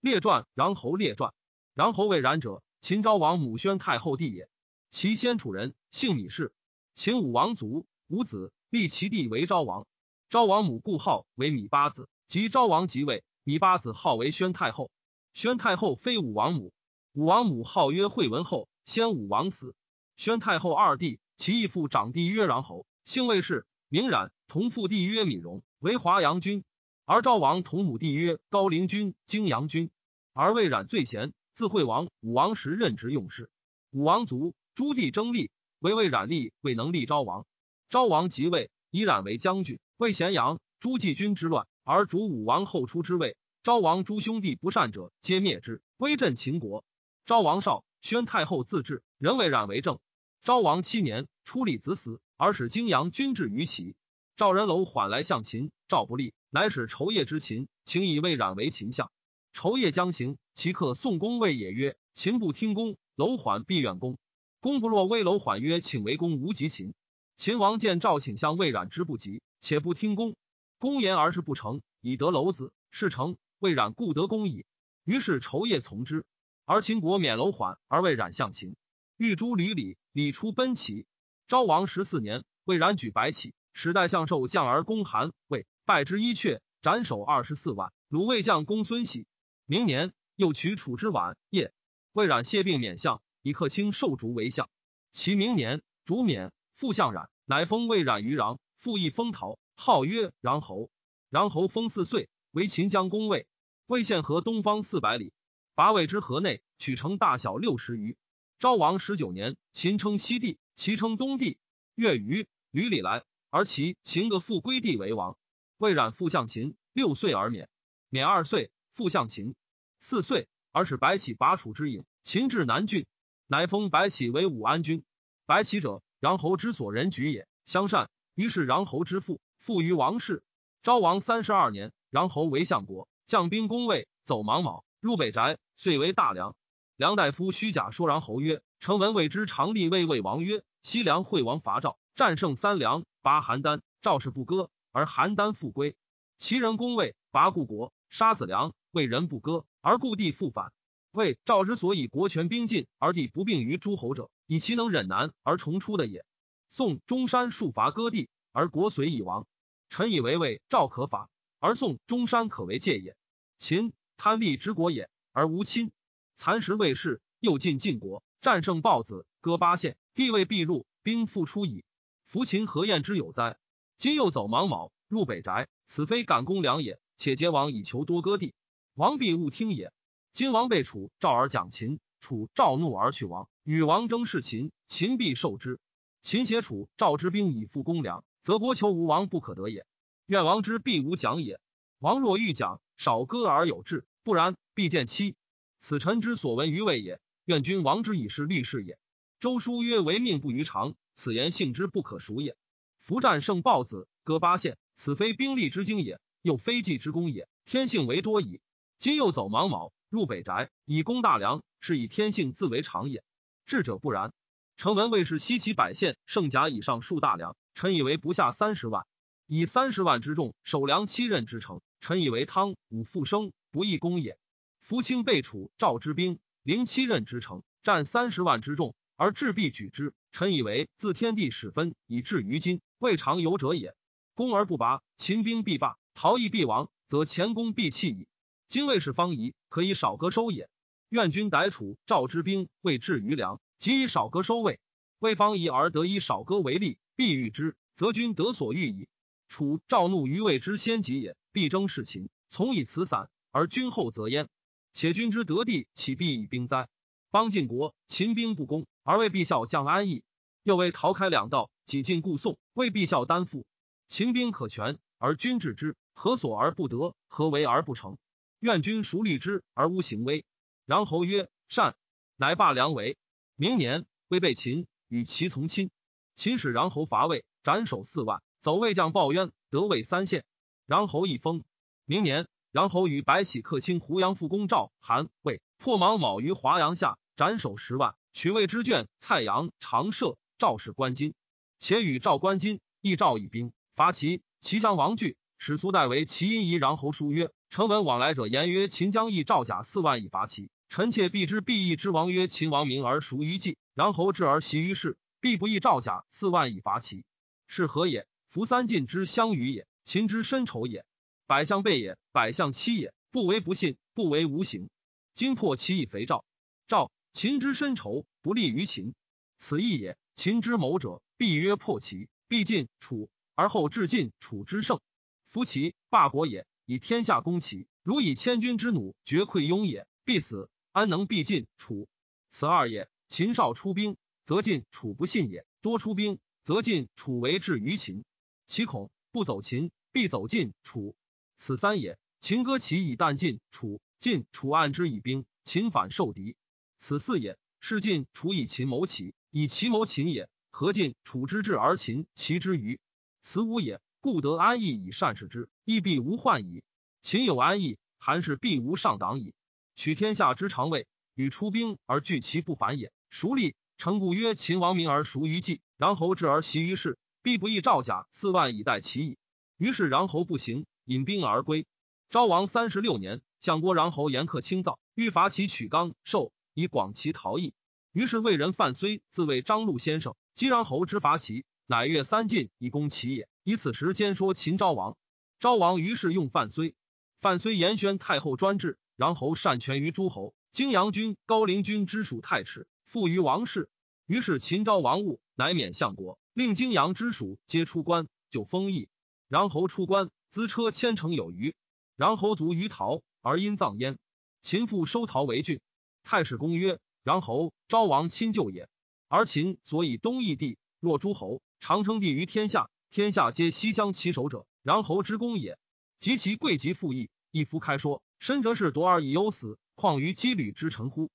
列传穰侯列传。穰侯为冉者，秦昭王母宣太后弟也。其先楚人，姓芈氏。秦武王卒，无子，立其弟为昭王。昭王母故号为芈八子。及昭王即位，芈八子号为宣太后。宣太后非武王母，武王母号曰惠文后。先武王死，宣太后二弟，其义父长弟曰穰侯，姓魏氏，名冉，同父弟曰芈戎，为华阳君。而昭王同母弟曰高陵君、荆阳君。而魏冉最贤，自惠王、武王时任职用事。武王卒，诸弟争立，唯魏冉立，未能立昭王。昭王即位，以冉为将军，为咸阳。诸季军之乱，而主武王后出之位。昭王诸兄弟不善者，皆灭之，威震秦国。昭王少，宣太后自治，人为冉为政。昭王七年，出立子死，而使泾阳君至于齐。赵人楼缓来向秦，赵不利，乃使仇业之秦，请以魏冉为秦相。仇业将行，其客宋公谓也曰：“秦不听公，楼缓必远公。公不若危楼缓曰：‘请为公，无及秦。’秦王见赵请相魏冉之不及，且不听公。公言而是不成，以得楼子，事成。魏冉故得公矣。于是仇业从之，而秦国免楼缓，而魏冉向秦。欲诛吕礼，礼出奔齐。昭王十四年，魏冉举白起。使代相受将而攻韩魏，败之一阙，斩首二十四万。鲁魏将公孙喜。明年，又取楚之宛叶。魏冉谢病免相，以克卿受逐为相。其明年，逐免，复相冉，乃封魏冉于穰，复邑封陶，号曰穰侯。穰侯封四岁，为秦将攻魏。魏县河东方四百里，拔魏之河内，取城大小六十余。昭王十九年，秦称西帝，齐称东帝。月余，吕礼来。而其秦个复归地为王，魏冉复向秦，六岁而免，免二岁复向秦，四岁而使白起拔楚之营，秦至南郡，乃封白起为武安君。白起者，穰侯之所人举也，相善。于是穰侯之父，父于王室。昭王三十二年，穰侯为相国，将兵攻魏，走芒卯，入北宅，遂为大梁。梁大夫虚假说穰侯曰：“臣闻魏之常立魏魏王曰：西凉惠王伐赵，战胜三梁。”拔邯郸，赵氏不割，而邯郸复归。齐人攻魏，拔故国，杀子良，魏人不割，而故地复返。魏赵之所以国权兵尽而地不并于诸侯者，以其能忍难而重出的也。宋中山数伐割地，而国遂已亡。臣以为魏赵可法，而宋中山可为戒也。秦贪利之国也，而无亲。蚕食魏氏，又进晋国，战胜豹子，割八县，地位必入，兵复出矣。夫秦何晏之有哉？今又走芒卯，入北宅，此非敢攻良也。且结王以求多割地，王必勿听也。今王被楚赵而讲秦，楚赵怒而去王，与王争事秦，秦必受之。秦挟楚赵之兵以复攻梁，则国求无王不可得也。愿王之必无讲也。王若欲讲，少割而有志；不然，必见妻。此臣之所闻于魏也。愿君王之以是律事也。周书曰：“唯命不于常。”此言性之不可赎也。夫战胜豹子，割八县，此非兵力之精也，又非计之功也。天性为多矣。今又走芒卯，入北宅，以攻大梁，是以天性自为常也。智者不然。臣闻魏氏西齐百县，胜甲以上数大梁，臣以为不下三十万。以三十万之众守梁七仞之城，臣以为汤武复生，不易攻也。夫卿备楚赵之兵，临七仞之城，战三十万之众，而智必举之。臣以为自天地始分，以至于今，未尝有者也。攻而不拔，秦兵必罢；逃逸必亡，则前功必弃矣。今魏氏方疑，可以少割收也。愿君逮楚赵之兵，未至于梁，即以少割收魏。魏方疑而得以少割为利，必欲之，则君得所欲矣。楚赵怒于魏之先急也，必争事秦，从以辞散，而君后则焉。且君之得地，岂必以兵哉？邦晋国，秦兵不攻。而为必效将安邑，又为逃开两道，几进故宋，为必效担负。秦兵可全，而君治之，何所而不得？何为而不成？愿君熟虑之而无行威。然侯曰：“善。”乃罢梁为。明年，魏被秦，与其从亲。秦使然侯伐魏，斩首四万，走魏将报冤，得魏三县。然侯一封。明年，然侯与白起克卿胡杨复攻赵、韩、魏，破芒卯于华阳下，斩首十万。取魏之卷蔡阳、长社、赵氏关金，且与赵关金，亦赵以兵伐齐。齐襄王惧，使苏代为齐因夷穰侯书曰：“臣闻往来者言曰：秦将义赵甲四万以伐齐。臣妾必知必义之王曰：秦王民而熟于计，然侯至而习于事，必不义赵甲四万以伐齐。是何也？夫三晋之相与也，秦之深仇也。百相背也，百相欺也。不为不信，不为无形。今破其以肥赵。赵秦之深仇，不利于秦。此义也。秦之谋者，必曰破齐，必尽楚，而后至晋楚之胜。夫齐霸国也，以天下攻齐，如以千军之弩绝溃雍也，必死。安能必晋楚？此二也。秦少出兵，则晋楚不信也；多出兵，则晋楚为至于秦。其恐不走秦，必走晋楚。此三也。秦割齐以啖晋楚，晋楚暗之以兵，秦反受敌。此四也。是晋楚以秦谋齐，以齐谋秦也。何晋楚之至而秦齐之余？此五也。故得安邑以善事之，亦必无患矣。秦有安邑，韩氏必无上党矣。取天下之常位，与出兵而拒其不反也。孰立？成故曰：秦王民而熟于计，然侯至而习于事，必不义赵甲四万以待其矣。于是然侯不行，引兵而归。昭王三十六年，相国然侯严克清造，欲伐其曲刚寿，以广其逃逸。于是魏人范睢自谓张禄先生，击穰侯之伐齐，乃越三晋以攻齐也。以此时兼说秦昭王。昭王于是用范睢。范睢言宣太后专制。穰侯擅权于诸侯，泾阳君、高陵君之属太迟，附于王室。于是秦昭王务，乃免相国，令泾阳之属皆出关，就封邑。然侯出关，资车千乘有余。然侯卒于陶，而因葬焉。秦复收陶为郡。太史公曰：然侯昭王亲舅也。而秦所以东邑地，若诸侯，常称帝于天下，天下皆西乡其守者，然侯之功也。及其贵极富义，一夫开说。深则是夺而以忧死，况于羁旅之臣乎？